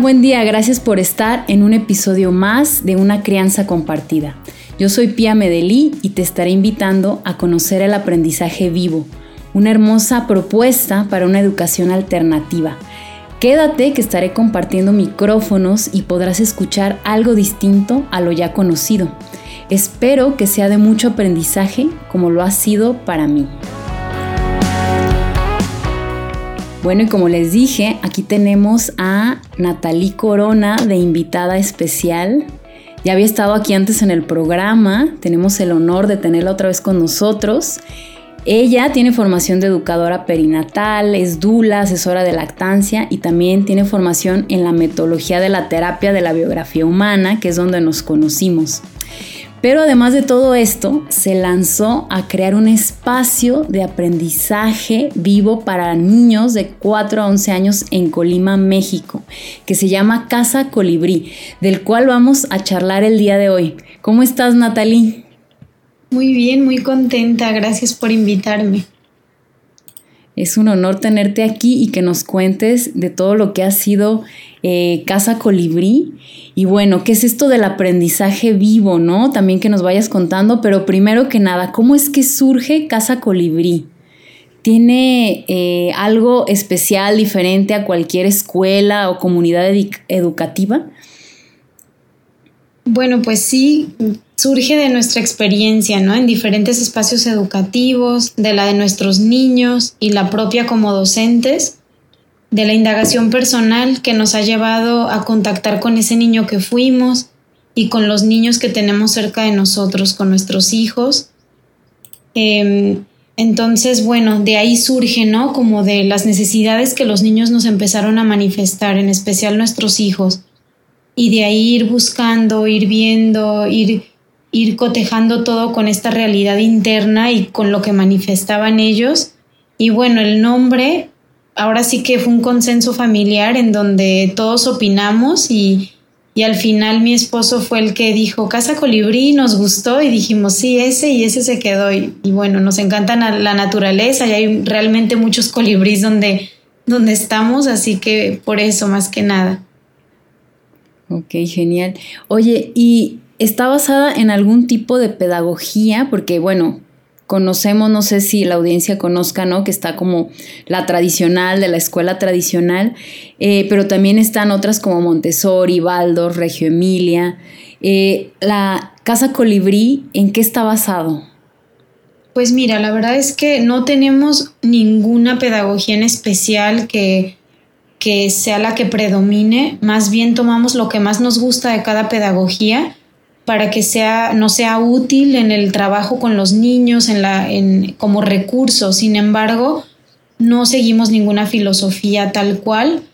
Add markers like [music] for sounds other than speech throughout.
Buen día, gracias por estar en un episodio más de Una Crianza Compartida. Yo soy Pia Medelí y te estaré invitando a conocer el aprendizaje vivo, una hermosa propuesta para una educación alternativa. Quédate que estaré compartiendo micrófonos y podrás escuchar algo distinto a lo ya conocido. Espero que sea de mucho aprendizaje como lo ha sido para mí. Bueno, y como les dije, aquí tenemos a Natalie Corona de invitada especial. Ya había estado aquí antes en el programa, tenemos el honor de tenerla otra vez con nosotros. Ella tiene formación de educadora perinatal, es dula, asesora de lactancia y también tiene formación en la metodología de la terapia de la biografía humana, que es donde nos conocimos. Pero además de todo esto, se lanzó a crear un espacio de aprendizaje vivo para niños de 4 a 11 años en Colima, México, que se llama Casa Colibrí, del cual vamos a charlar el día de hoy. ¿Cómo estás, Natalie? Muy bien, muy contenta. Gracias por invitarme. Es un honor tenerte aquí y que nos cuentes de todo lo que ha sido eh, Casa Colibrí. Y bueno, ¿qué es esto del aprendizaje vivo, no? También que nos vayas contando, pero primero que nada, ¿cómo es que surge Casa Colibrí? ¿Tiene eh, algo especial, diferente a cualquier escuela o comunidad educativa? Bueno, pues sí, surge de nuestra experiencia, ¿no? En diferentes espacios educativos, de la de nuestros niños y la propia como docentes, de la indagación personal que nos ha llevado a contactar con ese niño que fuimos y con los niños que tenemos cerca de nosotros, con nuestros hijos. Em, entonces, bueno, de ahí surge, ¿no? Como de las necesidades que los niños nos empezaron a manifestar, en especial nuestros hijos. Y de ahí ir buscando, ir viendo, ir ir cotejando todo con esta realidad interna y con lo que manifestaban ellos. Y bueno, el nombre ahora sí que fue un consenso familiar en donde todos opinamos y, y al final mi esposo fue el que dijo Casa Colibrí, nos gustó y dijimos sí, ese y ese se quedó. Y, bueno, nos encanta la naturaleza y hay realmente muchos colibríes donde, donde estamos, así que por eso más que nada. Ok, genial. Oye, y está basada en algún tipo de pedagogía, porque bueno, conocemos, no sé si la audiencia conozca, ¿no? Que está como la tradicional, de la escuela tradicional, eh, pero también están otras como Montessori, Waldorf, Reggio Emilia. Eh, la Casa Colibrí, ¿en qué está basado? Pues mira, la verdad es que no tenemos ninguna pedagogía en especial que, que sea la que predomine, más bien tomamos lo que más nos gusta de cada pedagogía para que sea, no sea útil en el trabajo con los niños, en la, en, como recurso. Sin embargo, no seguimos ninguna filosofía tal cual.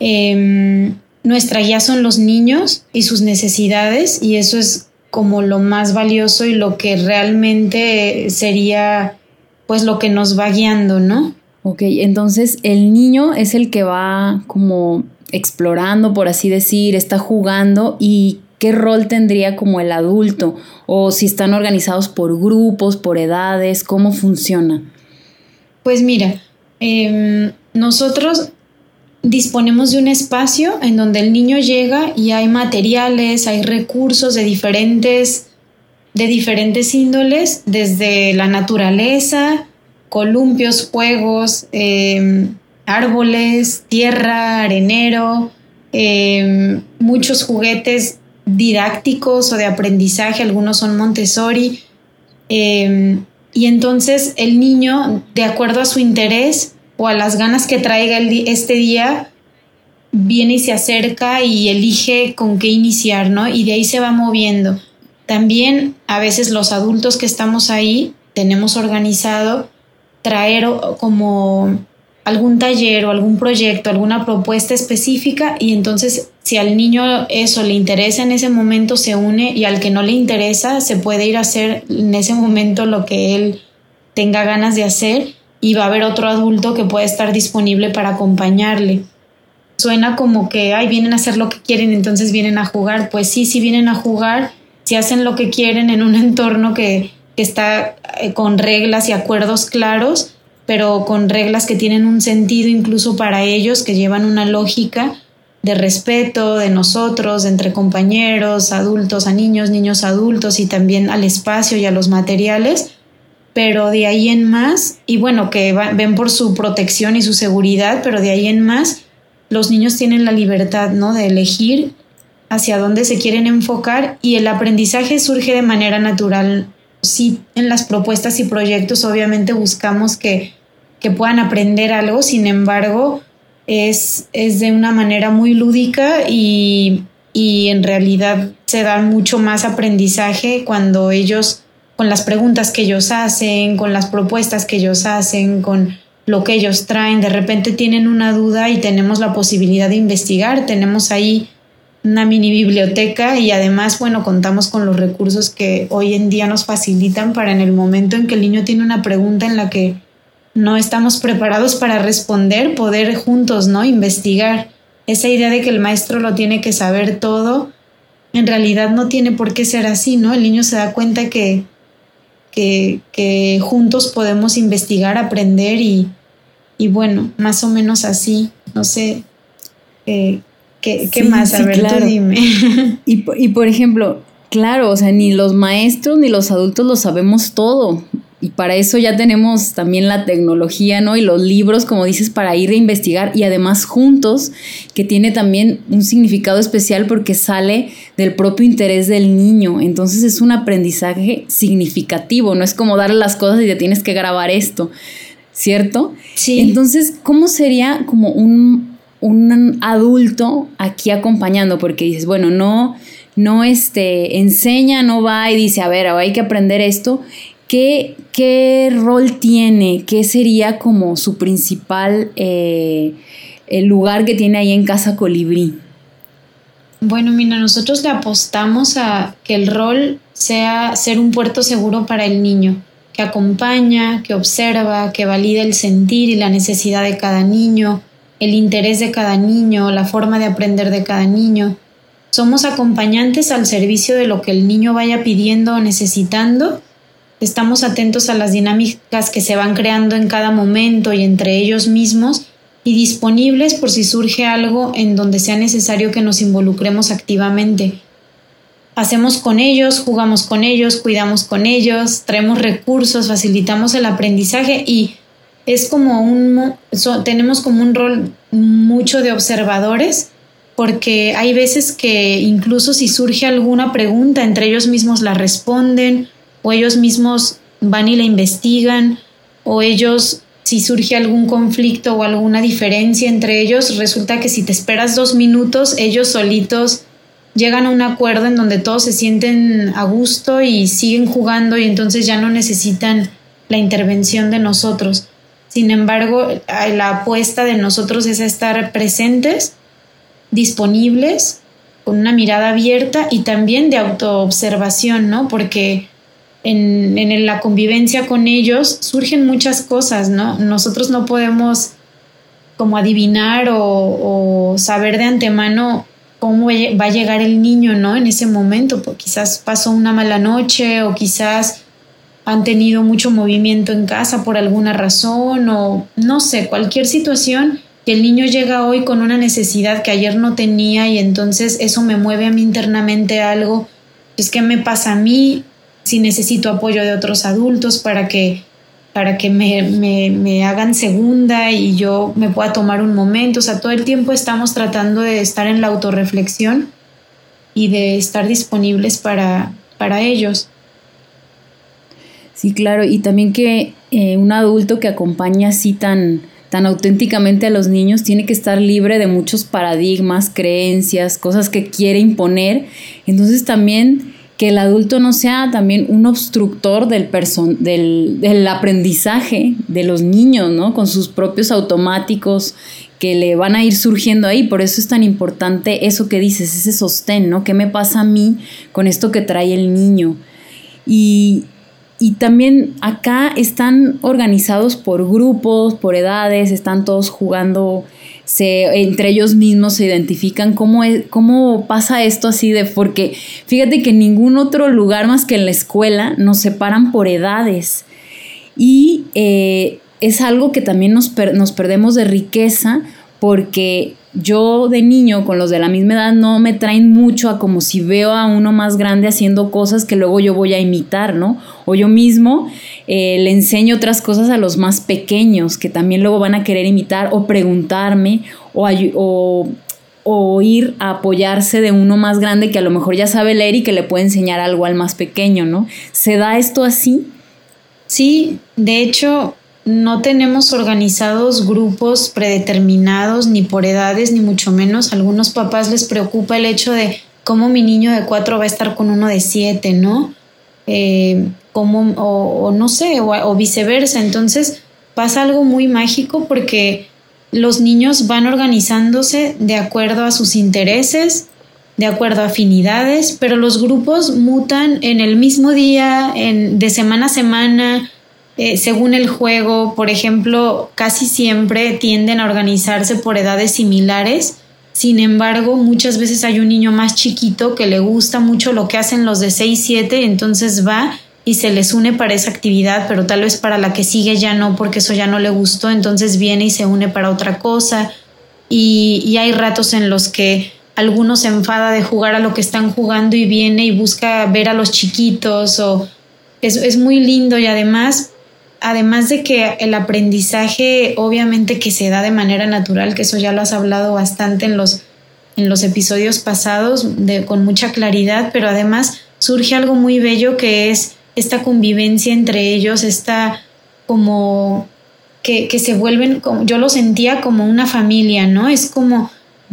Em, nuestra guía son los niños y sus necesidades y eso es como lo más valioso y lo que realmente sería pues lo que nos va guiando, ¿no? Ok, entonces el niño es el que va como explorando, por así decir, está jugando y qué rol tendría como el adulto o si están organizados por grupos, por edades, cómo funciona. Pues mira, em, nosotros disponemos de un espacio en donde el niño llega y hay materiales, hay recursos de diferentes, de diferentes índoles, desde la naturaleza, columpios, juegos, em, árboles, tierra, arenero, em, muchos juguetes didácticos o de aprendizaje, algunos son Montessori. Em, y entonces el niño, de acuerdo a su interés o a las ganas que traiga este día, viene y se acerca y elige con qué iniciar, ¿no? Y de ahí se va moviendo. También a veces los adultos que estamos ahí tenemos organizado traer como algún taller o algún proyecto, alguna propuesta específica y entonces si al niño eso le interesa en ese momento se une y al que no le interesa se puede ir a hacer en ese momento lo que él tenga ganas de hacer y va a haber otro adulto que puede estar disponible para acompañarle. Suena como que, ay, vienen a hacer lo que quieren, entonces vienen a jugar. Pues sí, sí vienen a jugar, si hacen lo que quieren en un [laughs] entorno que, que está eh, con reglas y acuerdos claros, pero con reglas que tienen un sentido incluso para ellos, que llevan una lógica, de respeto de nosotros, entre compañeros, adultos a niños, niños a adultos y también al espacio y a los materiales, pero de ahí en más, y bueno, que ven por su protección y su seguridad, pero de ahí en más, los niños tienen la libertad, ¿no? De elegir hacia dónde se quieren enfocar y el aprendizaje surge de manera natural. Sí, en las propuestas y proyectos obviamente buscamos que, que puedan aprender algo, sin embargo, es, es de una manera muy lúdica y, y en realidad se da mucho más aprendizaje cuando ellos, con las preguntas que ellos hacen, con las propuestas que ellos hacen, con lo que ellos traen, de repente tienen una duda y tenemos la posibilidad de investigar, tenemos ahí una mini biblioteca y además, bueno, contamos con los recursos que hoy en día nos facilitan para en el momento en que el niño tiene una pregunta en la que no estamos preparados para responder, poder juntos, ¿no? Investigar. Esa idea de que el maestro lo tiene que saber todo, en realidad no tiene por qué ser así, ¿no? El niño se da cuenta que, que, juntos podemos investigar, aprender y, y, bueno, más o menos así, no sé. Eh, ¿Qué, más? A ver, tú dime. [laughs] Y, y por ejemplo, claro, o sea, ni los maestros ni los adultos lo sabemos todo y para eso ya tenemos también la tecnología, ¿no? Y los libros, como dices, para ir a investigar y además juntos, que tiene también un significado especial porque sale del propio interés del niño. Entonces es un aprendizaje significativo, no es como darle las cosas y te tienes que grabar esto, ¿cierto? Sí. Entonces, ¿cómo sería como un, un adulto aquí acompañando? Porque dices, bueno, no no este, enseña, no va y dice, a ver, hay que aprender esto. ¿Qué, rol tiene? ¿Qué sería como su principal eh, el lugar que tiene ahí en Casa Colibrí? Bueno, mira, nosotros le apostamos a que el rol sea ser un puerto seguro para el niño, que acompaña, que observa, que valida el sentir y la necesidad de cada niño, el interés de cada niño, la forma de aprender de cada niño. Somos acompañantes al servicio de lo que el niño vaya pidiendo o necesitando estamos atentos a las dinámicas que se van creando en cada momento y entre ellos mismos y disponibles por si surge algo en donde sea necesario que nos involucremos activamente. Hacemos con ellos, jugamos con ellos, cuidamos con ellos, traemos recursos, facilitamos el aprendizaje y es como un tenemos como un rol mucho de observadores porque hay veces que incluso si surge alguna pregunta entre ellos mismos la responden o ellos mismos van y la investigan, o ellos, si surge algún conflicto o alguna diferencia entre ellos, resulta que si te esperas dos minutos, ellos solitos llegan a un acuerdo en donde todos se sienten a gusto y siguen jugando y entonces ya no necesitan la intervención de nosotros. Sin embargo, la apuesta de nosotros es estar presentes, disponibles, con una mirada abierta y también de autoobservación, ¿no? Porque en, la convivencia con ellos surgen muchas cosas, ¿no? Nosotros no podemos como adivinar o, saber de antemano cómo va a llegar el niño, ¿no? En ese momento, porque quizás pasó una mala noche o quizás han tenido mucho movimiento en casa por alguna razón o no sé, cualquier situación que el niño llega hoy con una necesidad que ayer no tenía y entonces eso me mueve a mí internamente algo, es que me pasa a mí, si necesito apoyo de otros adultos para que, para que me, me, hagan segunda y yo me pueda tomar un momento. O sea, todo el tiempo estamos tratando de estar en la autorreflexión y de estar disponibles para, para ellos. Sí, claro, y también que eh, un adulto que acompaña así tan, tan auténticamente a los niños tiene que estar libre de muchos paradigmas, creencias, cosas que quiere imponer. Entonces también que el adulto no sea también un obstructor del, del, del, aprendizaje de los niños, ¿no? Con sus propios automáticos que le van a ir surgiendo ahí. Por eso es tan importante eso que dices, ese sostén, ¿no? ¿Qué me pasa a mí con esto que trae el niño? Y, y también acá están organizados por grupos, por edades, están todos jugando se, entre ellos mismos se identifican cómo, es, cómo pasa esto así de, porque fíjate que en ningún otro lugar más que en la escuela nos separan por edades. Y eh, es algo que también nos, nos perdemos de riqueza porque yo de niño con los de la misma edad no me traen mucho a como si veo a uno más grande haciendo cosas que luego yo voy a imitar, ¿no? O yo mismo eh, le enseño otras cosas a los más pequeños que también luego van a querer imitar o preguntarme o, o, o ir a apoyarse de uno más grande que a lo mejor ya sabe leer y que le puede enseñar algo al más pequeño, ¿no? ¿Se da esto así? Sí, de hecho, no tenemos organizados grupos predeterminados ni por edades ni mucho menos. A algunos papás les preocupa el hecho de cómo mi niño de cuatro va a estar con uno de siete, ¿no? Eh, o, no sé, o, viceversa. Entonces pasa algo muy mágico porque los niños van organizándose de acuerdo a sus intereses, de acuerdo a afinidades, pero los grupos mutan en el mismo día, en, de semana a semana, eh, según el juego, por ejemplo, casi siempre tienden a organizarse por edades similares. Sin embargo, muchas veces hay un niño más chiquito que le gusta mucho lo que hacen los de 6, 7, entonces va y se les une para esa actividad, pero tal vez para la que sigue ya no, porque eso ya no le gustó, entonces viene y se une para otra cosa. Y, hay ratos en los que alguno se enfada de jugar a lo que están jugando y viene y busca ver a los chiquitos o es, es muy lindo y además además de que el aprendizaje obviamente que se da de manera natural, que eso ya lo has hablado bastante en los, en los episodios pasados de, con mucha claridad, pero además surge algo muy bello que es esta convivencia entre ellos, esta como que, que se vuelven, yo lo sentía como una familia, ¿no? Es como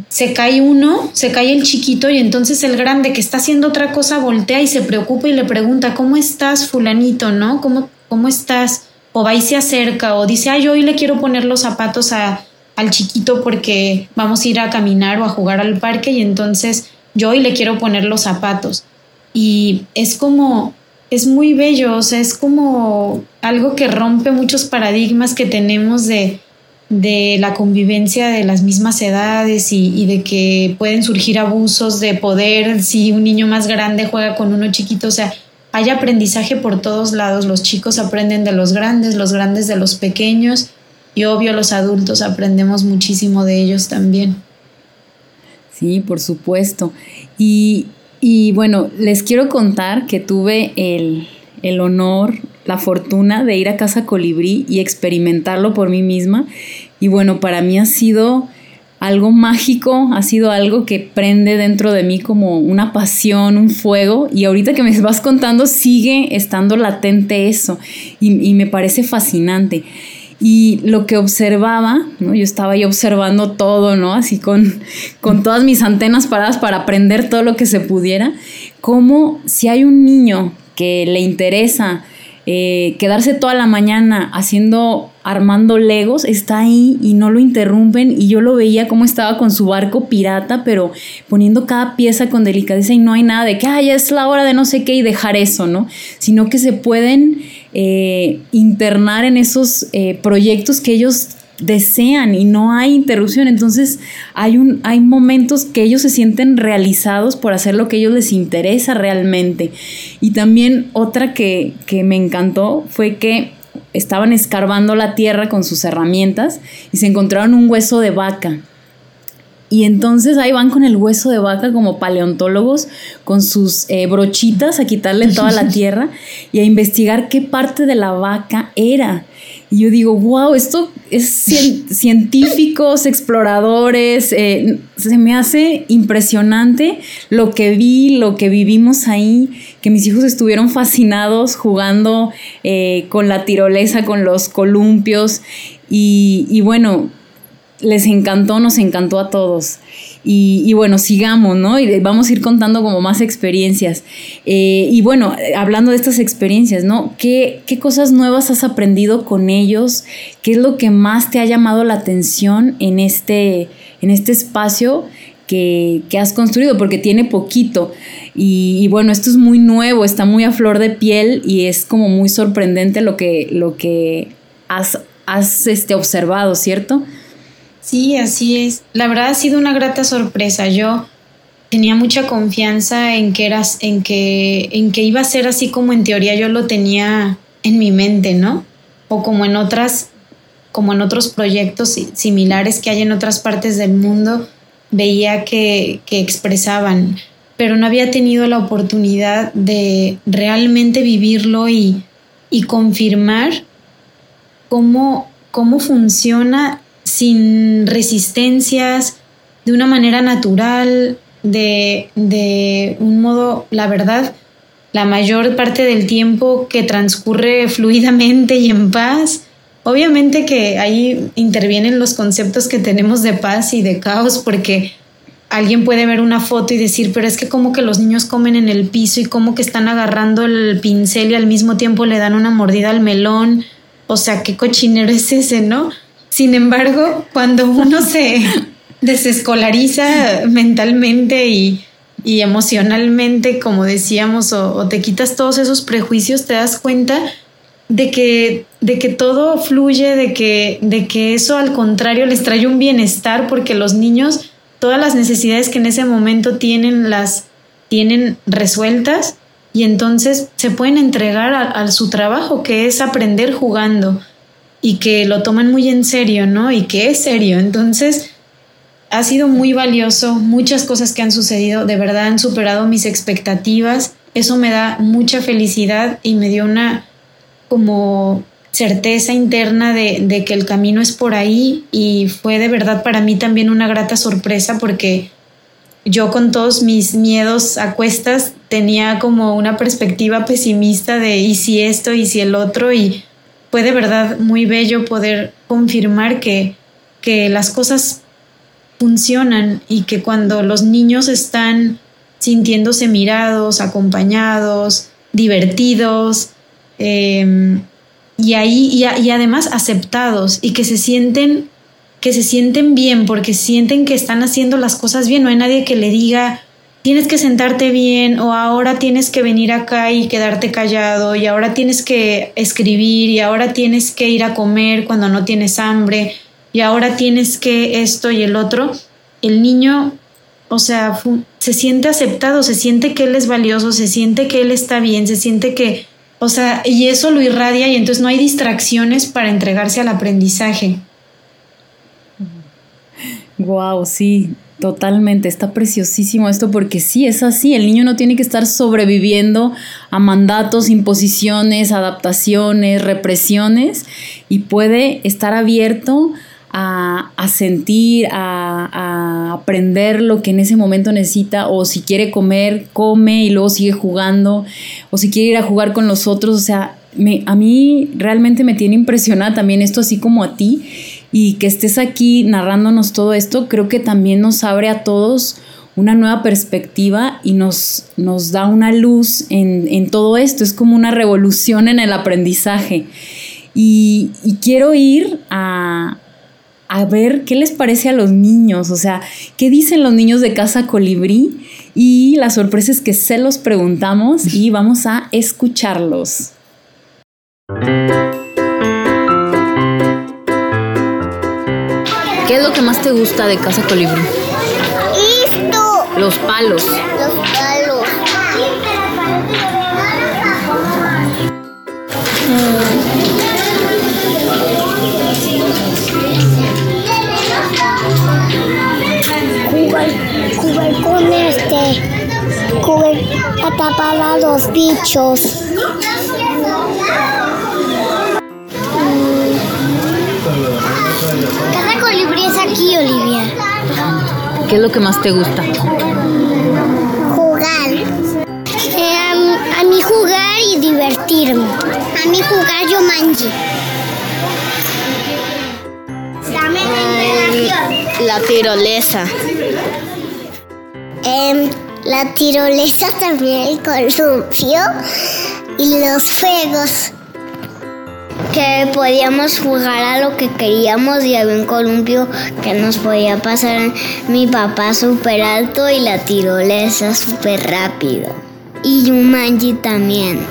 se cae uno, se cae el chiquito y entonces el grande que está haciendo otra cosa voltea y se preocupa y le pregunta, ¿cómo estás fulanito, no? ¿Cómo, cómo estás? O va y se acerca o dice, ay, hoy le quiero poner los zapatos a, al chiquito porque vamos a ir a caminar o a jugar al parque y entonces yo hoy le quiero poner los zapatos. Y es como, es muy bello, o sea, es como algo que rompe muchos paradigmas que tenemos de, de la convivencia de las mismas edades y, y, de que pueden surgir abusos de poder si un niño más grande juega con uno chiquito, o sea, hay aprendizaje por todos lados. Los chicos aprenden de los grandes, los grandes de los pequeños y obvio los adultos aprendemos muchísimo de ellos también. Sí, por supuesto. Y, bueno, les quiero contar que tuve el, el honor, la fortuna de ir a Casa Colibrí y experimentarlo por mí misma. Y bueno, para mí ha sido algo mágico, ha sido algo que prende dentro de mí como una pasión, un fuego, y ahorita que me vas contando sigue estando latente eso, y, me parece fascinante. Y lo que observaba, ¿no? yo estaba ahí observando todo, ¿no? Así con, con todas mis antenas paradas para aprender todo lo que se pudiera, como si hay un niño que le interesa eh, quedarse toda la mañana haciendo, armando legos, está ahí y no lo interrumpen y yo lo veía como estaba con su barco pirata, pero poniendo cada pieza con delicadeza y no hay nada de que, ay, es la hora de no sé qué y dejar eso, ¿no? Sino que se pueden eh, internar en esos eh, proyectos que ellos desean y no hay interrupción. Entonces hay, un, hay momentos que ellos se sienten realizados por hacer lo que a ellos les interesa realmente. Y también otra que, que me encantó fue que estaban escarbando la tierra con sus herramientas y se encontraron un hueso de vaca. Y entonces ahí van con el hueso de vaca como paleontólogos, con sus eh, brochitas a quitarle toda la [laughs] tierra y a investigar qué parte de la vaca era. Y yo digo, wow, esto es [laughs] científicos, exploradores, eh, se me hace impresionante lo que vi, lo que vivimos ahí, que mis hijos estuvieron fascinados jugando eh, con la tirolesa, con los columpios. Y, y bueno, les encantó, nos encantó a todos. Y, bueno, sigamos, ¿no? Y vamos a ir contando como más experiencias. Eh, y bueno, hablando de estas experiencias, ¿no? ¿Qué, ¿Qué, cosas nuevas has aprendido con ellos? ¿Qué es lo que más te ha llamado la atención en este, en este espacio que, que has construido? Porque tiene poquito. Y, y, bueno, esto es muy nuevo, está muy a flor de piel y es como muy sorprendente lo que, lo que has, has este, observado, ¿cierto? Sí, así es. La verdad ha sido una grata sorpresa. Yo tenía mucha confianza en que eras, en que, en que iba a ser así como en teoría yo lo tenía en mi mente, ¿no? O como en otras como en otros proyectos similares que hay en otras partes del mundo, veía que, que expresaban, pero no había tenido la oportunidad de realmente vivirlo y, y confirmar cómo, cómo funciona sin resistencias, de una manera natural, de, de un modo, la verdad, la mayor parte del tiempo que transcurre [laughs] fluidamente y en paz. Obviamente que ahí intervienen los conceptos que tenemos de paz y de caos, porque alguien puede ver una foto y decir, pero es que como que los niños comen en el piso y como que están agarrando el pincel y al mismo tiempo le dan una mordida al melón. O sea, qué cochinero es ese, ¿no? Sin embargo, cuando uno [laughs] se desescolariza mentalmente y, emocionalmente, como decíamos, o, te quitas todos esos prejuicios, te das cuenta de que, de que todo fluye, de que, de que eso al contrario les trae un bienestar, porque los niños, todas las necesidades que en ese momento tienen, las tienen resueltas y entonces se pueden entregar a su trabajo, que es aprender jugando y que lo toman muy en serio, ¿no? Y que es serio. Entonces, ha sido muy valioso, muchas cosas que han sucedido, de verdad han superado mis expectativas. Eso me da mucha felicidad y me dio una como certeza interna de, de que el camino es por ahí y fue de verdad para mí también una grata sorpresa porque yo con todos mis miedos a cuestas tenía como una perspectiva pesimista de y si esto y si el otro y fue de verdad muy bello poder confirmar que, que las cosas funcionan y que cuando los niños están sintiéndose mirados, acompañados, divertidos, em, y ahí y, y, además aceptados y que se sienten que se sienten bien porque sienten que están haciendo las cosas bien. No hay nadie que le diga tienes que sentarte bien o ahora tienes que venir acá y quedarte callado y ahora tienes que escribir y ahora tienes que ir a comer cuando no tienes hambre y ahora tienes que esto y el otro, el niño, o sea, se siente aceptado, se siente que él es valioso, se siente que él está bien, se siente que, o sea, y eso lo irradia y entonces no hay distracciones para entregarse al aprendizaje. Wow, sí, Totalmente, está preciosísimo esto porque sí es así, el niño no tiene que estar sobreviviendo a mandatos, imposiciones, adaptaciones, represiones y puede estar abierto a, sentir, a, a, aprender lo que en ese momento necesita o si quiere comer, come y luego sigue jugando o si quiere ir a jugar con los otros, o sea, me, a mí realmente me tiene impresionada también esto así como a ti y que estés aquí narrándonos todo esto, creo que también nos abre a todos una nueva perspectiva y nos, nos da una luz en, todo esto. Es como una revolución en el aprendizaje. Y, quiero ir a, a, ver qué les parece a los niños, o sea, qué dicen los niños de Casa Colibrí. Y la sorpresa es que se los preguntamos y vamos a escucharlos. ¿Qué es lo que más te gusta de Casa Colibrí? Esto. Los palos. Los palos. Jugar, jugar con este. Jugar a tapar a los bichos. Aquí, Olivia. ¿Qué es lo que más te gusta? Jugar. Eh, a, mí jugar y divertirme. A mí jugar yo manji. la tirolesa. Em, la tirolesa también, el columpio y los fuegos que podíamos jugar a lo que queríamos y había un columpio que nos podía pasar mi papá súper alto y la tirolesa súper rápido. Y Yumanji también.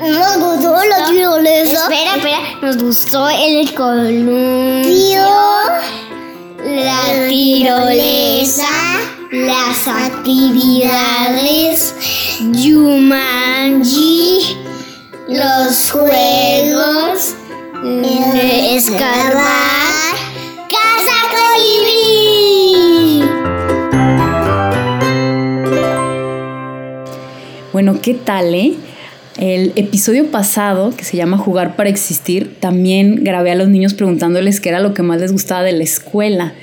Nos gustó la tirolesa. Espera, espera, nos gustó el columpio, la tirolesa, las actividades, Yumanji los juegos, escarbar. ¡Casa Colibrí! Bueno, ¿qué tal, eh? El episodio pasado, que se llama Jugar para Existir, también grabé a los niños preguntándoles qué era lo que más les gustaba de la escuela.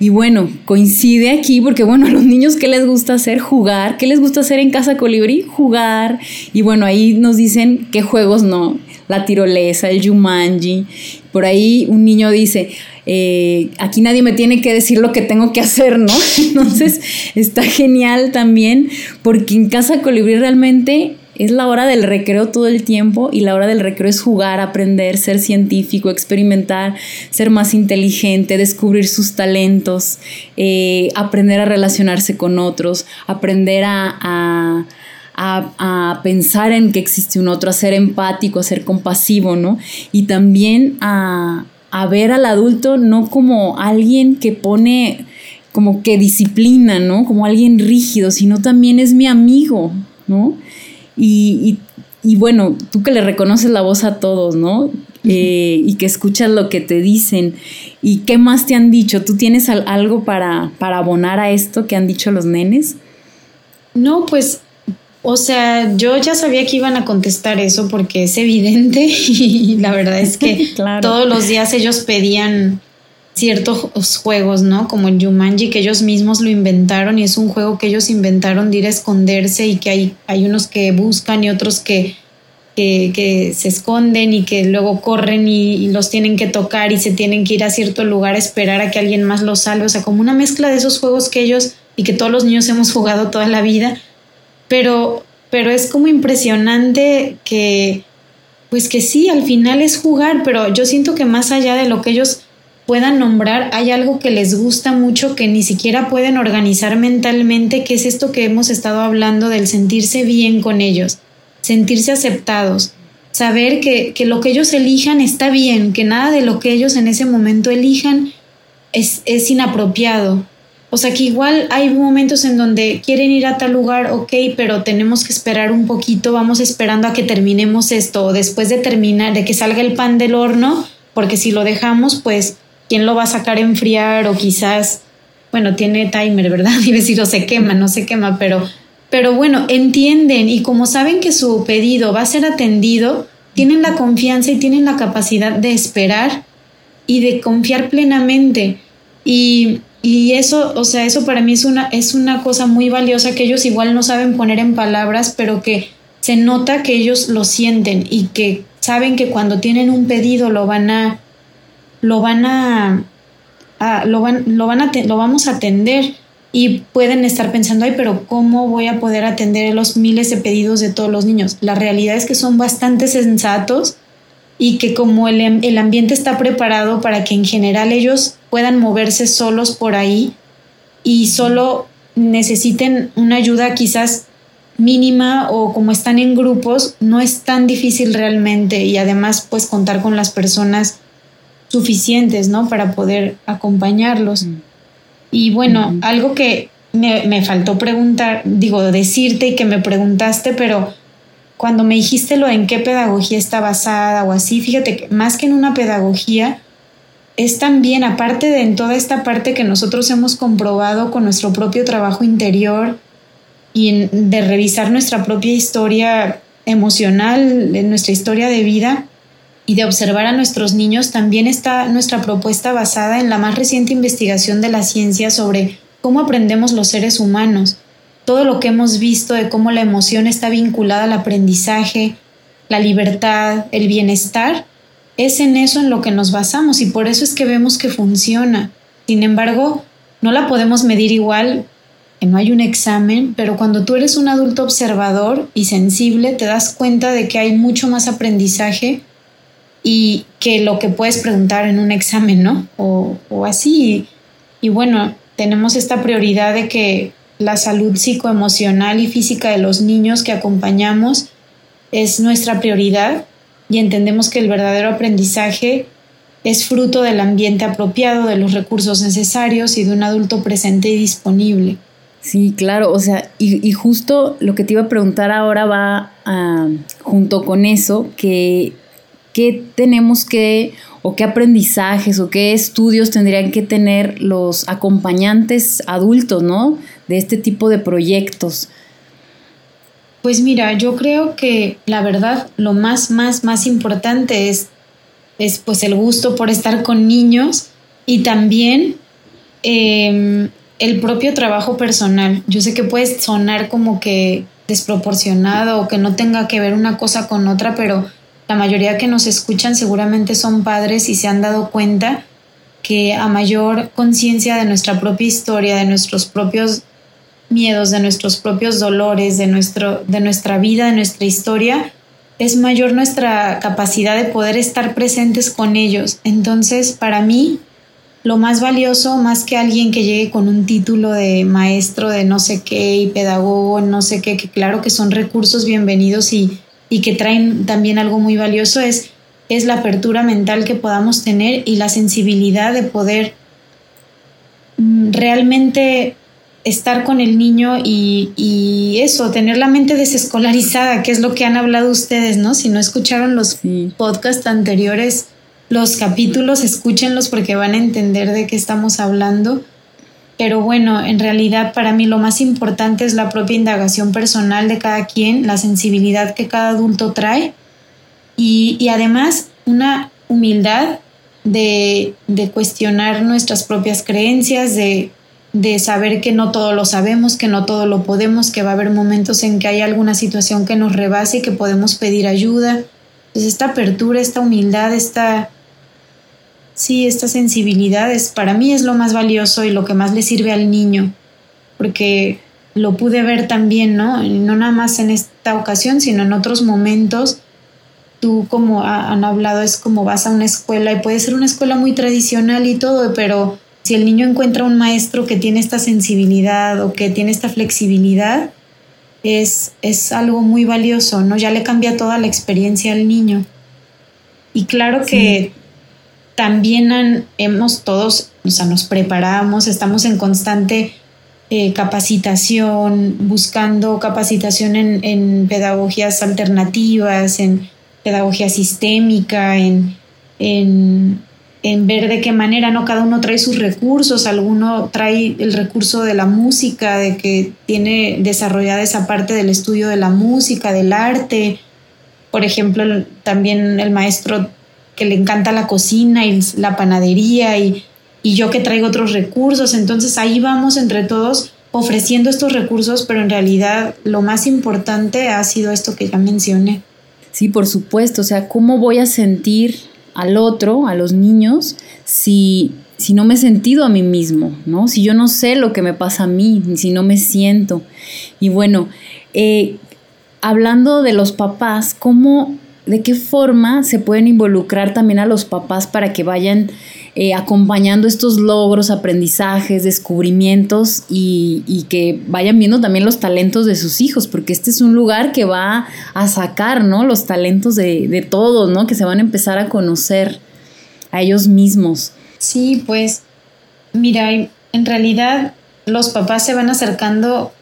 Y bueno, coincide aquí porque, bueno, [laughs] a los niños, ¿qué les gusta hacer? Jugar. ¿Qué les gusta hacer en Casa Colibrí? Jugar. Y bueno, ahí nos dicen qué juegos no. La tirolesa, el Jumanji. Por ahí un niño dice, eh, aquí nadie me tiene que decir lo que tengo que hacer, ¿no? [laughs] Entonces está genial también porque en Casa Colibrí realmente es la hora del recreo todo el tiempo y la hora del recreo es jugar, aprender, ser científico, experimentar, ser más inteligente, descubrir sus talentos, eh, aprender a relacionarse con otros, aprender a, a, pensar en que existe un otro, a ser empático, a ser compasivo, ¿no? Y también a, a ver al adulto no como alguien que pone como que disciplina, ¿no? Como alguien rígido, sino también es mi amigo, ¿no? Y, bueno, tú que le reconoces la voz a todos, ¿no? Eh, y que escuchas lo que te dicen. ¿Y qué más te han dicho? ¿Tú tienes algo para, para abonar a esto que han dicho los nenes? No, pues, o sea, yo ya sabía que iban a contestar eso porque es evidente [laughs] y la verdad es que [laughs] todos los días ellos pedían ciertos juegos, ¿no? Como el Jumanji, que ellos mismos lo inventaron y es un juego que ellos inventaron de ir a esconderse y que hay, hay unos que buscan y otros que, que, se esconden y que luego corren y, los tienen que tocar y se tienen que ir a cierto lugar a esperar a que alguien más los salve. O sea, como una mezcla de esos juegos que ellos y que todos los niños hemos jugado toda la vida. Pero, pero es como impresionante que, pues que sí, al final es jugar, pero yo siento que más allá de lo que ellos puedan nombrar, hay algo que les gusta mucho que ni siquiera pueden organizar mentalmente, que es esto que hemos estado hablando del sentirse bien con ellos, sentirse aceptados, saber que, que lo que ellos elijan está bien, que nada de lo que ellos en ese momento elijan es, es inapropiado. O sea que igual hay momentos en donde quieren ir a tal lugar, ok, pero tenemos que esperar un poquito, vamos esperando a que terminemos esto, o después de terminar, de que salga el pan del horno, porque si lo dejamos, pues quién lo va a sacar a enfriar o quizás, bueno, tiene timer, ¿verdad? [laughs] Y decir, o se quema, no se quema, pero, pero bueno, entienden y como saben que su pedido va a ser atendido, tienen la confianza y tienen la capacidad de esperar y de confiar plenamente. Y, y eso, o sea, eso para mí es una, es una cosa muy valiosa que ellos igual no saben poner en palabras, pero que se nota que ellos lo sienten y que saben que cuando tienen un pedido lo van a lo van a, lo van, lo van a lo vamos a atender y pueden estar pensando, ay, pero ¿cómo voy a poder atender los miles de pedidos de todos los niños? La realidad es que son bastante sensatos y que como el, el ambiente está preparado para que en general ellos puedan moverse solos por ahí y solo necesiten una ayuda quizás mínima o como están en grupos, no es tan difícil realmente y además pues contar con las personas suficientes, ¿no? Para poder acompañarlos. Mm. Y bueno, algo que me, me, faltó preguntar, digo, decirte y que me preguntaste, pero cuando me dijiste lo en qué pedagogía está basada o así, fíjate que más que en una pedagogía, es también, aparte de en toda esta parte que nosotros hemos comprobado con nuestro propio trabajo interior y de revisar nuestra propia historia emocional, nuestra historia de vida, y de observar a nuestros niños, también está nuestra propuesta basada en la más reciente investigación de la ciencia sobre cómo aprendemos los seres humanos, todo lo que hemos visto de cómo la emoción está vinculada al aprendizaje, la libertad, el bienestar, es en eso en lo que nos basamos y por eso es que vemos que funciona. Sin embargo, no la podemos medir igual, que no hay un examen, pero cuando tú eres un adulto observador y sensible, te das cuenta de que hay mucho más aprendizaje y que lo que puedes preguntar en un examen, ¿no? O, así. Y, bueno, tenemos esta prioridad de que la salud psicoemocional y física de los niños que acompañamos es nuestra prioridad y entendemos que el verdadero aprendizaje es fruto del ambiente apropiado, de los recursos necesarios y de un adulto presente y disponible. Sí, claro, o sea, y, justo lo que te iba a preguntar ahora va ah, junto con eso, que qué tenemos que o qué aprendizajes o qué estudios tendrían que tener los acompañantes adultos, ¿no? De este tipo de proyectos. Pues mira, yo creo que la verdad lo más, más, más importante es, es pues el gusto por estar con niños y también em, el propio trabajo personal. Yo sé que puede sonar como que desproporcionado o que no tenga que ver una cosa con otra, pero la mayoría que nos escuchan seguramente son padres y se han dado cuenta que a mayor conciencia de nuestra propia historia, de nuestros propios miedos, de nuestros propios dolores, de, nuestro, de nuestra vida, de nuestra historia, es mayor nuestra capacidad de poder estar presentes con ellos. Entonces, para mí, lo más valioso, más que alguien que llegue con un título de maestro de no sé qué y pedagogo, no sé qué, que claro que son recursos bienvenidos y, y que traen también algo muy valioso, es, es la apertura mental que podamos tener y la sensibilidad de poder mm, realmente estar con el niño y, y, eso, tener la mente desescolarizada, que es lo que han hablado ustedes, ¿no? Si no escucharon los podcasts anteriores, los capítulos, escúchenlos porque van a entender de qué estamos hablando. Pero bueno, en realidad para mí lo más importante es la propia indagación personal de cada quien, la sensibilidad que cada adulto trae y, y además una humildad de, de cuestionar nuestras propias creencias, de de saber que no todo lo sabemos, que no todo lo podemos, que va a haber momentos en que hay alguna situación que nos rebase y que podemos pedir ayuda. Pues esta apertura, esta humildad, esta sí, esta sensibilidad es para mí es lo más valioso y lo que más le sirve al niño, porque lo pude ver también, ¿no? No nada más en esta ocasión, sino en otros momentos. Tú, como han hablado, es como vas a una escuela y puede ser una escuela muy tradicional y todo, pero si el niño encuentra un maestro que tiene esta sensibilidad o que tiene esta flexibilidad, es, es algo muy valioso, ¿no? Ya le cambia toda la experiencia al niño. Y claro que también hemos todos, o sea, nos preparamos, estamos en constante eh, capacitación, buscando capacitación en, en, pedagogías alternativas, en pedagogía sistémica, en, en en ver de qué manera, ¿no? Cada uno trae sus recursos, alguno trae el recurso de la música, de que tiene desarrollada esa parte del estudio de la música, del arte. Por ejemplo, también el maestro que le encanta la cocina y la panadería y, y yo que traigo otros recursos. Entonces ahí vamos entre todos ofreciendo estos recursos, pero en realidad lo más importante ha sido esto que ya mencioné. Sí, por supuesto, o sea, ¿cómo voy a sentir al otro, a los niños, si, si no me he sentido a mí mismo, ¿no? Si yo no sé lo que me pasa a mí, si no me siento. Y bueno, eh, hablando de los papás, ¿cómo, de qué forma se pueden involucrar también a los papás para que vayan eh, acompañando estos logros, aprendizajes, descubrimientos y, que vayan viendo también los talentos de sus hijos, porque este es un lugar que va a sacar, ¿no? Los talentos de, de todos, ¿no? Que se van a empezar a conocer a ellos mismos. Sí, pues mira, en realidad los papás se van acercando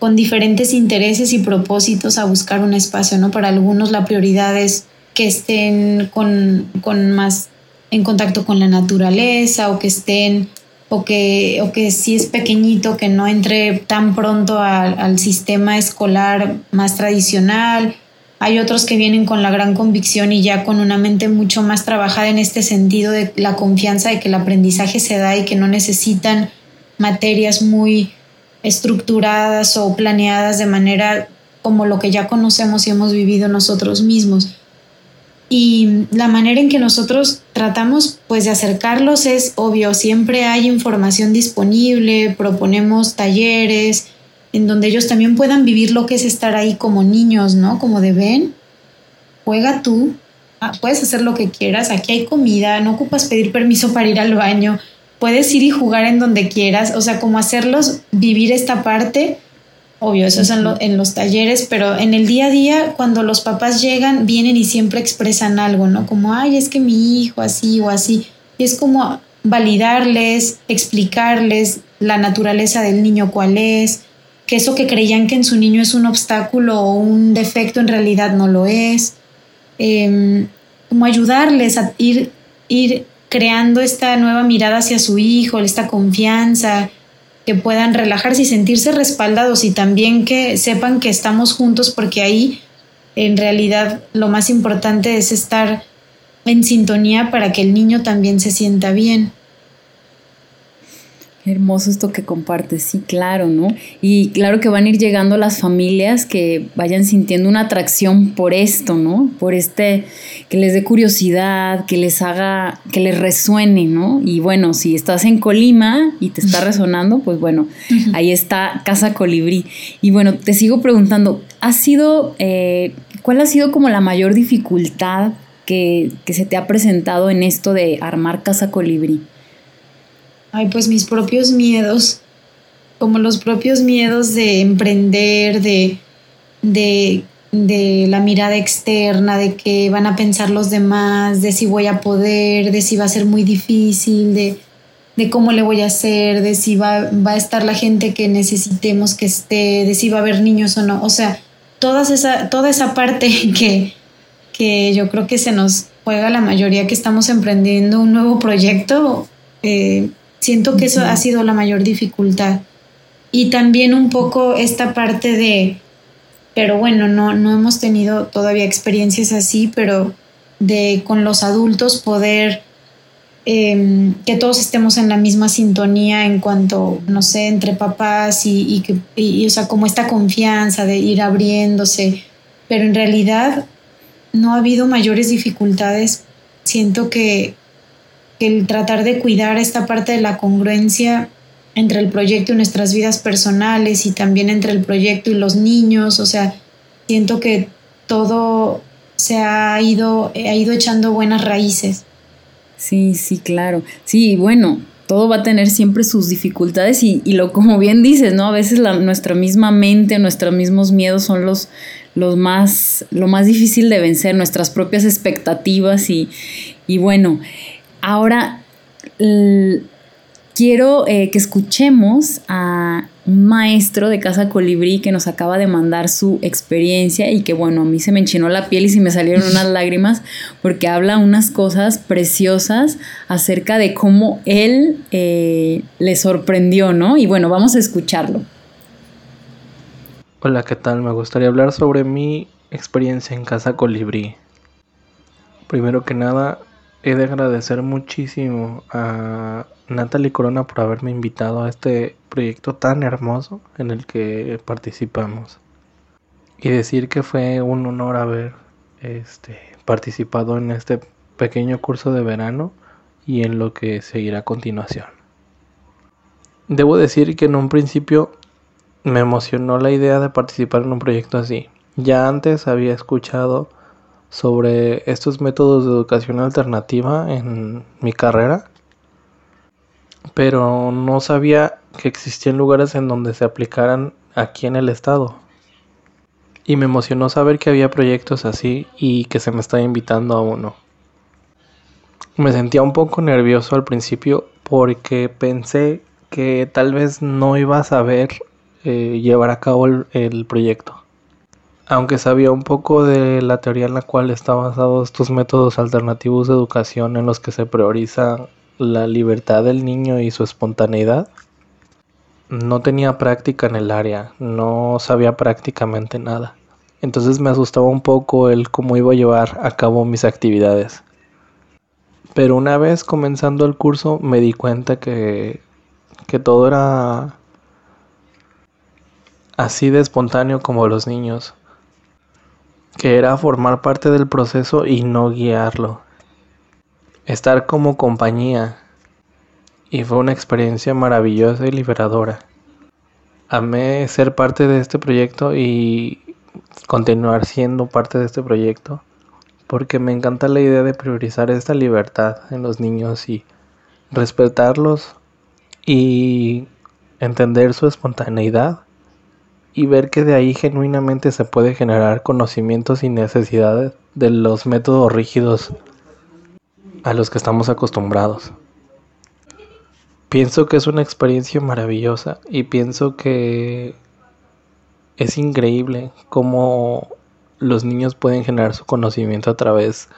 con diferentes intereses y propósitos a buscar un espacio, ¿no? Para algunos la prioridad es que estén con, con más en contacto con la naturaleza o que estén o que, o que si es pequeñito, que no entre tan pronto al sistema escolar más tradicional. Hay otros que vienen con la gran convicción y ya con una mente mucho más trabajada en este sentido de la confianza de que el aprendizaje se da y que no necesitan materias muy estructuradas o planeadas de manera como lo que ya conocemos y hemos vivido nosotros mismos. Y la manera en que nosotros tratamos pues de acercarlos es obvio, siempre hay información disponible, proponemos talleres en donde ellos también puedan vivir lo que es estar ahí como niños, ¿no? Como de ven, juega tú, ah, puedes hacer lo que quieras, aquí hay comida, no ocupas pedir permiso para ir al baño, puedes ir y jugar en donde quieras, o sea, como hacerlos vivir esta parte Obvio, eso es en, los talleres, pero en el día a día, cuando los papás llegan, vienen y siempre expresan algo, ¿no? Como, ay, es que mi hijo así o así. Y es como validarles, explicarles la naturaleza del niño cuál es, que eso que creían que en su niño es un obstáculo o un defecto en realidad no lo es. Em, como ayudarles a ir ir creando esta nueva mirada hacia su hijo, esta confianza, que puedan relajarse y sentirse respaldados y también que sepan que estamos juntos porque ahí en realidad lo más importante es estar en sintonía para que el niño también se sienta bien hermoso esto que compartes, sí, claro, ¿no? Y claro que van a ir llegando las familias que vayan sintiendo una atracción por esto, ¿no? Por este, que les dé curiosidad, que les haga, que les resuene, ¿no? Y bueno, si estás en Colima y te está [laughs] resonando, pues bueno, ahí está Casa Colibrí. Y bueno, te sigo preguntando, ¿ha sido, eh, cuál ha sido como la mayor dificultad que, que se te ha presentado en esto de armar Casa Colibrí? Ay, pues mis propios miedos, como los propios miedos de emprender, de, de, de la mirada externa, de que van a pensar los demás, de si voy a poder, de si va a ser muy difícil, de, de cómo le voy a hacer, de si va, va, a estar la gente que necesitemos que esté, de si va a haber niños o no. O sea, todas esa, toda esa parte [laughs] que, que yo creo que se nos juega la mayoría que estamos emprendiendo un nuevo proyecto. Eh, Siento que eso ha sido la mayor dificultad. Y también un poco esta parte de, pero bueno, no, no hemos tenido todavía experiencias así, pero de con los adultos poder em, que todos estemos en la misma sintonía en cuanto, no sé, entre papás y, y que, y, o sea, como esta confianza de ir abriéndose, pero en realidad no ha habido mayores dificultades. Siento que, el tratar de cuidar esta parte de la congruencia entre el proyecto y nuestras vidas personales y también entre el proyecto y los niños, o sea, siento que todo se ha ido, ha ido echando buenas raíces. Sí, sí, claro. Sí, bueno, todo va a tener siempre sus dificultades y, lo como bien dices, ¿no? A veces la, nuestra misma mente, nuestros mismos miedos son los, los más, lo más difícil de vencer, nuestras propias expectativas y, y bueno, Ahora, quiero eh, que escuchemos a un maestro de Casa Colibrí que nos acaba de mandar su experiencia y que bueno, a mí se me enchinó la piel y se me salieron unas [laughs] lágrimas porque habla unas cosas preciosas acerca de cómo él eh, le sorprendió, ¿no? Y bueno, vamos a escucharlo. Hola, ¿qué tal? Me gustaría hablar sobre mi experiencia en Casa Colibrí. Primero que nada, he de agradecer muchísimo a Natalie Corona por haberme invitado a este proyecto tan hermoso en el que participamos. Y decir que fue un honor haber este, participado en este pequeño curso de verano y en lo que seguirá a continuación. Debo decir que en un principio me emocionó la idea de participar en un proyecto así. Ya antes había escuchado sobre estos métodos de educación alternativa en mi carrera, pero no sabía que existían lugares en donde se aplicaran aquí en el estado. Y me emocionó saber que había proyectos así y que se me estaba invitando a uno. Me sentía un poco nervioso al principio porque pensé que tal vez no iba a saber eh, llevar a cabo el proyecto aunque sabía un poco de la teoría en la cual están basados estos métodos alternativos de educación en los que se prioriza la libertad del niño y su espontaneidad, no tenía práctica en el área, no sabía prácticamente nada. Entonces me asustaba un poco el cómo iba a llevar a cabo mis actividades. Pero una vez comenzando el curso me di cuenta que, que todo era así de espontáneo como los niños que era formar parte del proceso y no guiarlo. Estar como compañía. Y fue una experiencia maravillosa y liberadora. Amé ser parte de este proyecto y continuar siendo parte de este proyecto porque me encanta la idea de priorizar esta libertad en los niños y respetarlos y entender su espontaneidad y ver que de ahí genuinamente se puede generar conocimientos y necesidades de los métodos rígidos a los que estamos acostumbrados. Pienso que es una experiencia maravillosa y pienso que es increíble cómo los niños pueden generar su conocimiento a través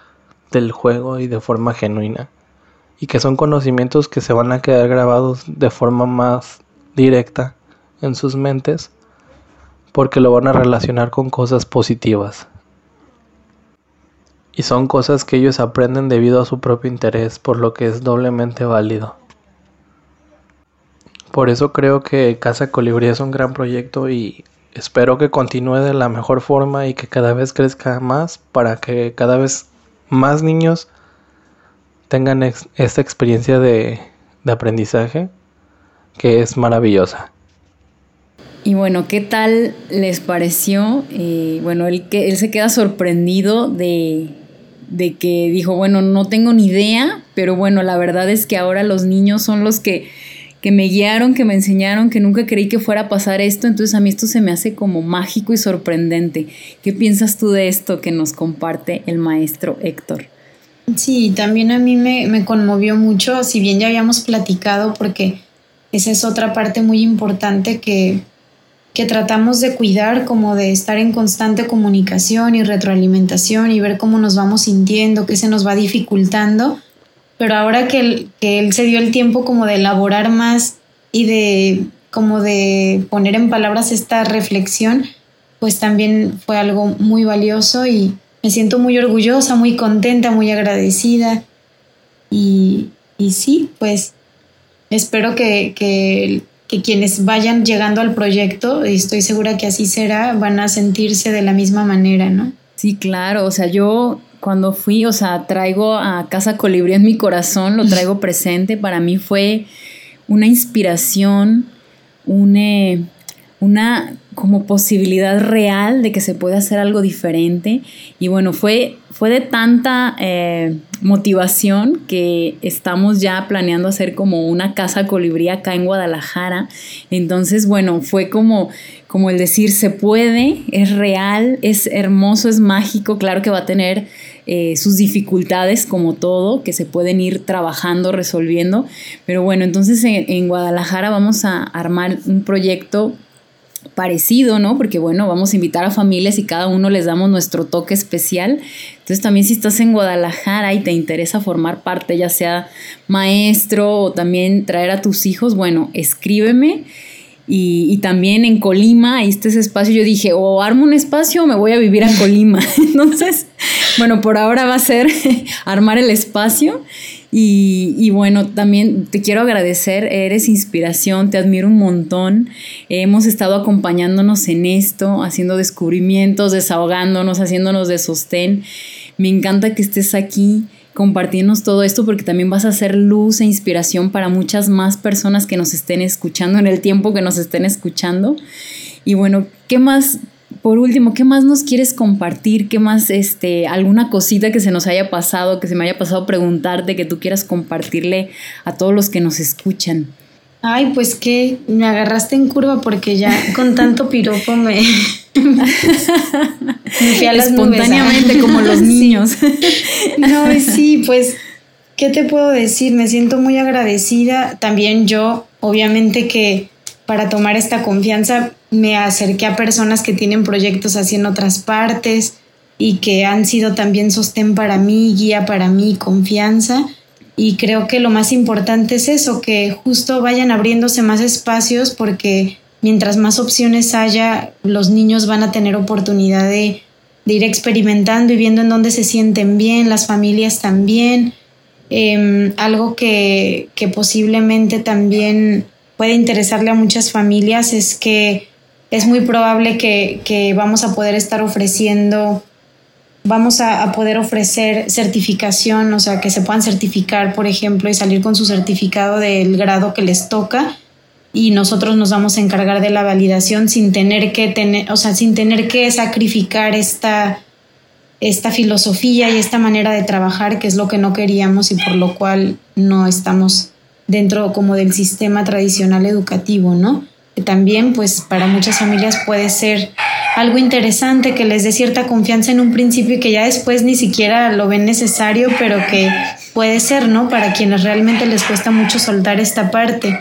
del juego y de forma genuina. y que son conocimientos que se van a quedar grabados de forma más directa en sus mentes porque lo van a relacionar con cosas positivas. Y son cosas que ellos aprenden debido a su propio interés, por lo que es doblemente válido. Por eso creo que Casa Colibrí es un gran proyecto y espero que continúe de la mejor forma y que cada vez crezca más para que cada vez más niños tengan esta experiencia de, aprendizaje que es maravillosa. Y bueno, ¿qué tal les pareció? Eh, bueno, él, que, él se queda sorprendido de, de que dijo, bueno, no tengo ni idea, pero bueno, la verdad es que ahora los niños son los que que me guiaron, que me enseñaron, que nunca creí que fuera a pasar esto, entonces a mí esto se me hace como mágico y sorprendente. ¿Qué piensas tú de esto que nos comparte el maestro Héctor? Sí, también a mí me, me conmovió mucho, si bien ya habíamos platicado, porque esa es otra parte muy importante que, que tratamos de cuidar, como de estar en constante comunicación y retroalimentación y ver cómo nos vamos sintiendo, qué se nos va dificultando pero ahora que él, que él se dio el tiempo como de elaborar más y de como de poner en palabras esta reflexión, pues también fue algo muy valioso y me siento muy orgullosa, muy contenta, muy agradecida. Y, y sí, pues espero que, que, que, quienes vayan llegando al proyecto, y estoy segura que así será, van a sentirse de la misma manera, ¿no? Sí, claro, o sea, yo cuando fui, o sea, traigo a Casa Colibrí en mi corazón, lo traigo [laughs] presente. Para mí fue una inspiración, una, una como posibilidad real de que se puede hacer algo diferente. Y bueno, fue, fue de tanta eh, motivación que estamos ya planeando hacer como una casa colibrí acá en Guadalajara. Entonces, bueno, fue como, como el decir, se puede, es real, es hermoso, es mágico, claro que va a tener eh, sus dificultades como todo, que se pueden ir trabajando, resolviendo. Pero bueno, entonces en, Guadalajara vamos a armar un proyecto parecido, ¿no? Porque bueno, vamos a invitar a familias y cada uno les damos nuestro toque especial. Entonces también si estás en Guadalajara y te interesa formar parte, ya sea maestro o también traer a tus hijos, bueno, escríbeme. Y, también en Colima, ahí está ese espacio. Yo dije, o armo un espacio o me voy a vivir a [laughs] Colima. [laughs] Entonces, bueno, por ahora va a ser [laughs] armar el espacio. Y, bueno, también te quiero agradecer, eres inspiración, te admiro un montón. Hemos estado acompañándonos en esto, haciendo descubrimientos, desahogándonos, haciéndonos de sostén. Me encanta que estés aquí compartirnos todo esto porque también vas a ser luz e inspiración para muchas más personas que nos estén escuchando en el tiempo que nos estén escuchando. Y bueno, ¿qué más por último, ¿qué más nos quieres compartir? ¿Qué más, este, alguna cosita que se nos haya pasado, que se me haya pasado preguntarte, que tú quieras compartirle a todos los que nos escuchan? Ay, pues que me agarraste en curva porque ya con tanto piropo me, [laughs] me fui a las Espontáneamente como los [laughs] niños. No, sí, pues, ¿qué te puedo decir? Me siento muy agradecida. También yo, obviamente que para tomar esta confianza me acerqué a personas que tienen proyectos así en otras partes y que han sido también sostén para mí, guía para mí, confianza. Y creo que lo más importante es eso, que justo vayan abriéndose más espacios porque mientras más opciones haya, los niños van a tener oportunidad de, ir experimentando y viendo en dónde se sienten bien, las familias también. Em, algo que, que posiblemente también puede interesarle a muchas familias es que es muy probable que, vamos a poder estar ofreciendo, vamos a, poder ofrecer certificación, o sea, que se puedan certificar, por ejemplo, y salir con su certificado del grado que les toca y nosotros nos vamos a encargar de la validación sin tener que tener, o sea, sin tener que sacrificar esta, esta filosofía y esta manera de trabajar, que es lo que no queríamos y por lo cual no estamos dentro como del sistema tradicional educativo, ¿no? También pues para muchas familias puede ser algo interesante que les dé cierta confianza en un principio y que ya después ni siquiera lo ven necesario, pero que puede ser, ¿no? Para quienes realmente les cuesta mucho soltar esta parte.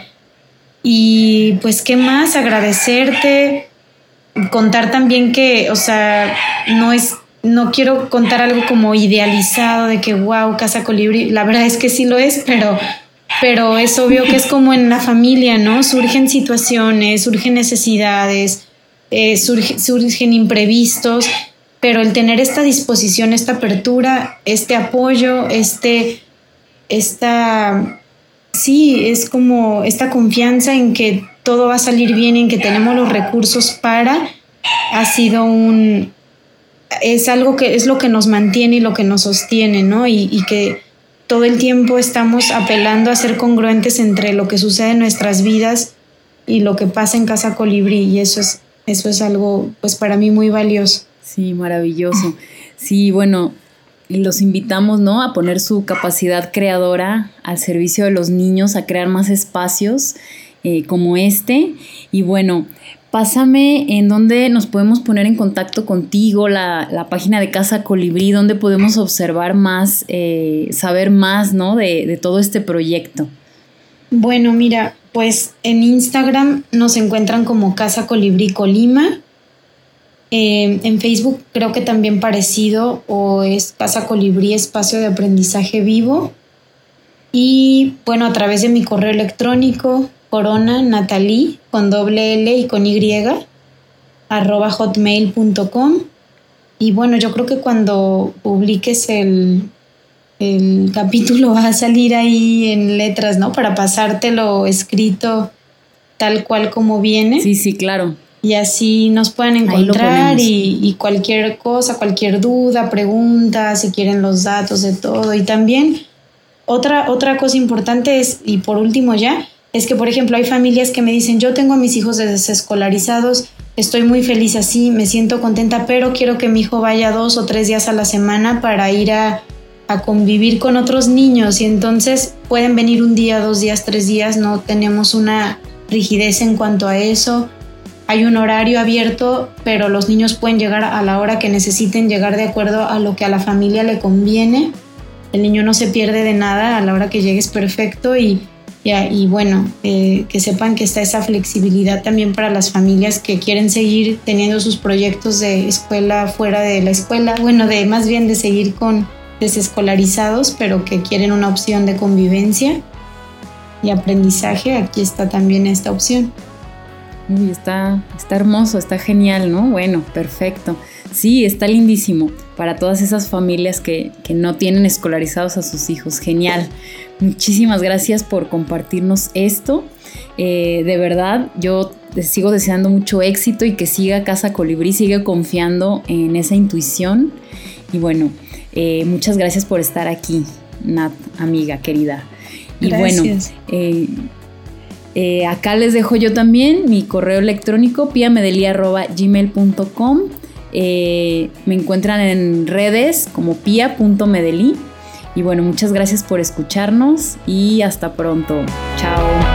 Y pues, ¿qué más? Agradecerte, contar también que, o sea, no es no quiero contar algo como idealizado de que, wow, Casa Colibrí, la verdad es que sí lo es, pero, pero es obvio que es como en la familia, ¿no? Surgen situaciones, surgen necesidades, eh, surgen imprevistos, pero el tener esta disposición, esta apertura, este apoyo, este, esta, sí, es como esta confianza en que todo va a salir bien, en que tenemos los recursos para, ha sido un, es algo que es lo que nos mantiene y lo que nos sostiene, ¿no? Y, que todo el tiempo estamos apelando a ser congruentes entre lo que sucede en nuestras vidas y lo que pasa en Casa Colibrí y eso es eso es algo pues para mí muy valioso. Sí, maravilloso. Sí, bueno, los invitamos, ¿no? A poner su capacidad creadora al servicio de los niños, a crear más espacios eh, como este. Y bueno, Pásame en dónde nos podemos poner en contacto contigo, la, página de Casa Colibrí, donde podemos observar más, eh, saber más, ¿no? De, todo este proyecto. Bueno, mira, pues en Instagram nos encuentran como Casa Colibrí Colima. Eh, en Facebook creo que también parecido o es Casa Colibrí Espacio de Aprendizaje Vivo. Y bueno, a través de mi correo electrónico corona natalie con doble L y con Y arroba hotmail.com y bueno yo creo que cuando publiques el, el capítulo [laughs] va a salir ahí en letras, ¿no? Para pasártelo escrito tal cual como viene. Sí, sí, claro. Y así nos pueden encontrar y, y, cualquier cosa, cualquier duda, pregunta, si quieren los datos de todo. Y también otra, otra cosa importante es, y por último ya, es que, por ejemplo, hay familias que me dicen, yo tengo a mis hijos desescolarizados, estoy muy feliz así, me siento contenta, pero quiero que mi hijo vaya dos o tres días a la semana para ir a, a convivir con otros niños y entonces pueden venir un día, dos días, tres días, no tenemos una rigidez en cuanto a eso. Hay un horario abierto, pero los niños pueden llegar a la hora que necesiten llegar de acuerdo a lo que a la familia le conviene. El niño no se pierde de nada, a la hora que llegue es perfecto y y bueno, eh, que sepan que está esa flexibilidad también para las familias que quieren seguir teniendo sus proyectos de escuela fuera de la escuela, bueno, de más bien de seguir con desescolarizados, pero que quieren una opción de convivencia y aprendizaje, aquí está también esta opción. Uy, está, está hermoso, está genial, ¿no? Bueno, perfecto. Sí, está lindísimo para todas esas familias que, que no tienen escolarizados a sus hijos. Genial. Muchísimas gracias por compartirnos esto. Eh, de verdad, yo sigo deseando mucho éxito y que siga Casa Colibrí, sigue confiando en esa intuición. Y bueno, eh, muchas gracias por estar aquí, Nat, amiga querida. Y bueno, eh, acá les dejo yo también mi correo electrónico piamedeli.gmail.com. me encuentran en redes como pia.medeli y bueno, muchas gracias por escucharnos y hasta pronto. Chao.